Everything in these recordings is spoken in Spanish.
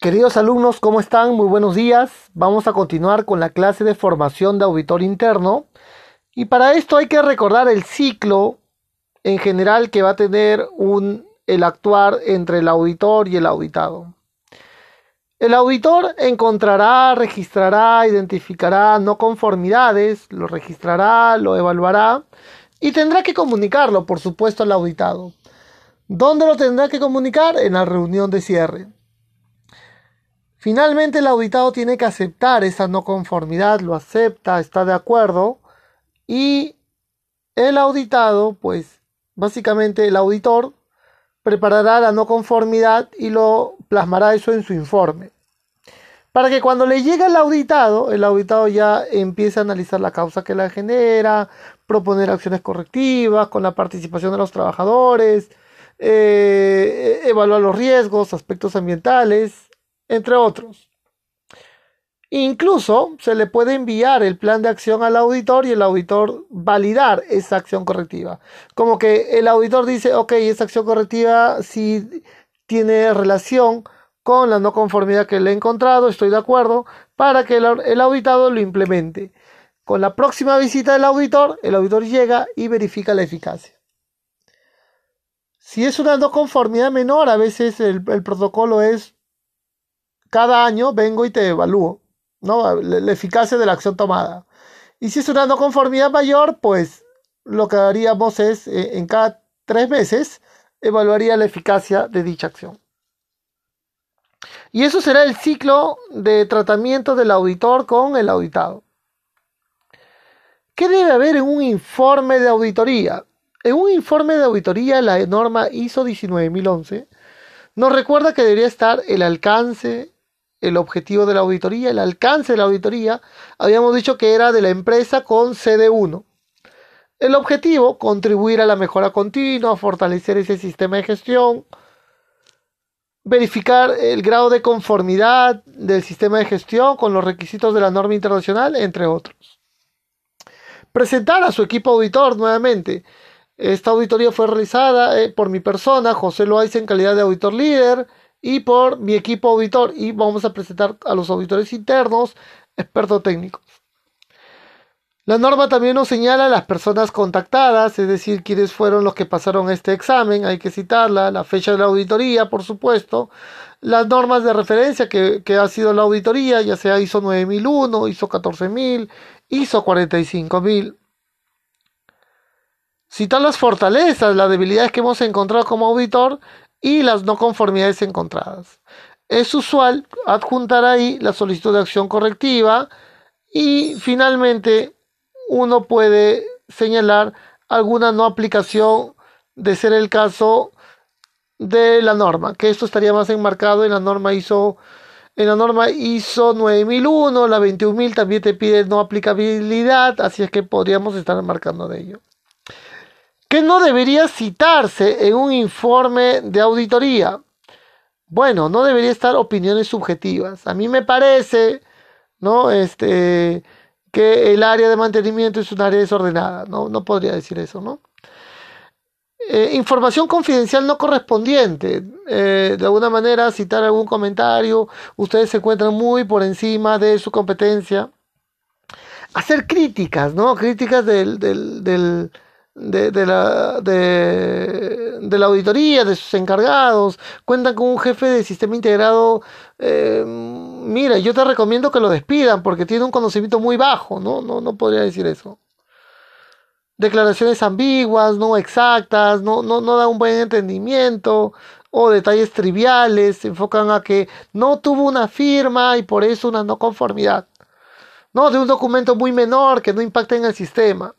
Queridos alumnos, ¿cómo están? Muy buenos días. Vamos a continuar con la clase de formación de auditor interno. Y para esto hay que recordar el ciclo en general que va a tener un, el actuar entre el auditor y el auditado. El auditor encontrará, registrará, identificará no conformidades, lo registrará, lo evaluará y tendrá que comunicarlo, por supuesto, al auditado. ¿Dónde lo tendrá que comunicar? En la reunión de cierre. Finalmente el auditado tiene que aceptar esa no conformidad, lo acepta, está de acuerdo y el auditado, pues básicamente el auditor preparará la no conformidad y lo plasmará eso en su informe. Para que cuando le llegue el auditado, el auditado ya empiece a analizar la causa que la genera, proponer acciones correctivas con la participación de los trabajadores, eh, evaluar los riesgos, aspectos ambientales, entre otros. Incluso se le puede enviar el plan de acción al auditor y el auditor validar esa acción correctiva. Como que el auditor dice, ok, esa acción correctiva sí tiene relación con la no conformidad que le he encontrado, estoy de acuerdo, para que el, auditado lo implemente. Con la próxima visita del auditor, el auditor llega y verifica la eficacia. Si es una no conformidad menor, a veces el protocolo es cada año vengo y te evalúo, ¿no? La, eficacia de la acción tomada. Y si es una no conformidad mayor, pues lo que haríamos es, eh, en cada tres meses, evaluaría la eficacia de dicha acción. Y eso será el ciclo de tratamiento del auditor con el auditado. ¿Qué debe haber en un informe de auditoría? En un informe de auditoría, la norma ISO 19011 nos recuerda que debería estar el alcance, el objetivo de la auditoría, el alcance de la auditoría, habíamos dicho que era de la empresa con CD1. El objetivo, contribuir a la mejora continua, fortalecer ese sistema de gestión, verificar el grado de conformidad del sistema de gestión con los requisitos de la norma internacional, entre otros. Presentar a su equipo auditor nuevamente. Esta auditoría fue realizada eh, por mi persona, José Loaiza, en calidad de auditor líder y por mi equipo auditor y vamos a presentar a los auditores internos, expertos técnicos. La norma también nos señala las personas contactadas, es decir, quiénes fueron los que pasaron este examen, hay que citarla, la fecha de la auditoría, por supuesto, las normas de referencia que, que ha sido la auditoría, ya sea ISO 9001, ISO 14000, ISO 45000. Citar las fortalezas, las debilidades que hemos encontrado como auditor y las no conformidades encontradas. Es usual adjuntar ahí la solicitud de acción correctiva y finalmente uno puede señalar alguna no aplicación de ser el caso de la norma, que esto estaría más enmarcado en la norma ISO en la norma ISO 9001, la 21000 también te pide no aplicabilidad, así es que podríamos estar marcando de ello que no debería citarse en un informe de auditoría. Bueno, no debería estar opiniones subjetivas. A mí me parece, ¿no? Este, que el área de mantenimiento es un área desordenada. No, no podría decir eso, ¿no? Eh, información confidencial no correspondiente. Eh, de alguna manera, citar algún comentario. Ustedes se encuentran muy por encima de su competencia. Hacer críticas, ¿no? Críticas del, del de, la, de, la auditoría, de sus encargados, cuentan con un jefe de sistema integrado, eh, mira, yo te recomiendo que lo despidan porque tiene un conocimiento muy bajo, ¿no? No, no podría decir eso. Declaraciones ambiguas, no exactas, no, no, no da un buen entendimiento, o detalles triviales, se enfocan a que no tuvo una firma y por eso una no conformidad. No, de un documento muy menor que no impacta en el sistema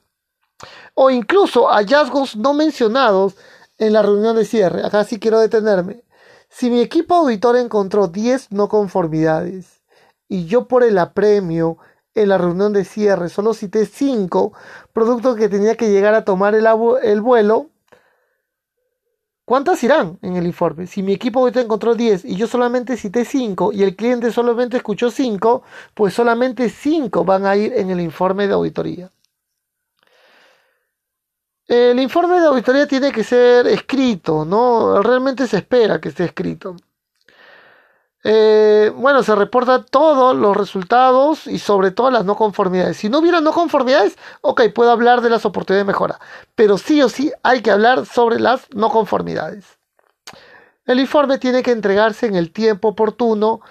o incluso hallazgos no mencionados en la reunión de cierre. Acá sí quiero detenerme. Si mi equipo auditor encontró 10 no conformidades y yo por el apremio en la reunión de cierre solo cité 5 productos que tenía que llegar a tomar el, el vuelo, ¿cuántas irán en el informe? Si mi equipo auditor encontró 10 y yo solamente cité 5 y el cliente solamente escuchó 5, pues solamente 5 van a ir en el informe de auditoría. El informe de auditoría tiene que ser escrito, ¿no? Realmente se espera que esté escrito. eh, bueno, se reporta todos los resultados y sobre todo las no conformidades. Si no hubiera no conformidades, ok, puedo hablar de las oportunidades de mejora, pero sí o sí hay que hablar sobre las no conformidades. El informe tiene que entregarse en el tiempo oportuno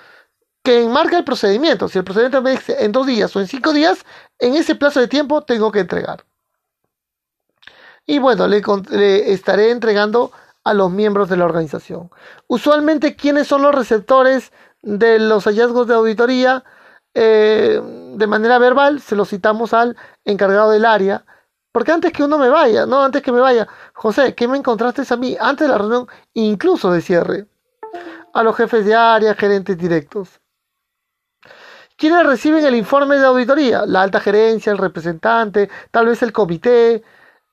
que enmarca el procedimiento. Si el procedimiento me dice en dos días o en cinco días, en ese plazo de tiempo tengo que entregar. Y bueno, le, estaré entregando a los miembros de la organización. Usualmente, ¿quiénes son los receptores de los hallazgos de auditoría? Eh, de manera verbal, se lo citamos al encargado del área. Porque antes que uno me vaya, no antes que me vaya, José, ¿qué me encontraste a mí antes de la reunión, incluso de cierre? A los jefes de área, gerentes directos. ¿Quiénes reciben el informe de auditoría? La alta gerencia, el representante, tal vez el comité,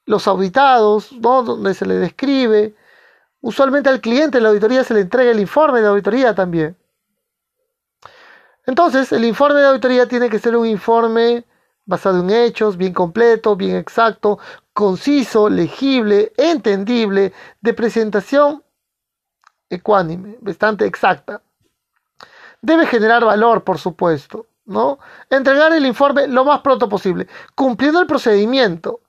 los auditados, ¿no? donde se le describe. Usualmente al cliente en la auditoría se le entrega el informe de auditoría también. Entonces, el informe de auditoría tiene que ser un informe basado en hechos, bien completo, bien exacto, conciso, legible, entendible, de presentación ecuánime, bastante exacta. Debe generar valor, por supuesto, ¿no? Entregar el informe lo más pronto posible, cumpliendo el procedimiento.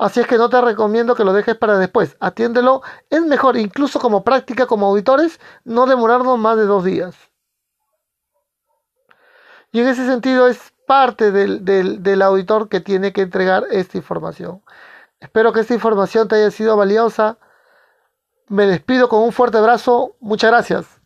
Así es que no te recomiendo que lo dejes para después. Atiéndelo. Es mejor, incluso como práctica, como auditores, no demorarnos más de dos días. Y en ese sentido es parte del, del, del auditor que tiene que entregar esta información. Espero que esta información te haya sido valiosa. Me despido con un fuerte abrazo. Muchas gracias.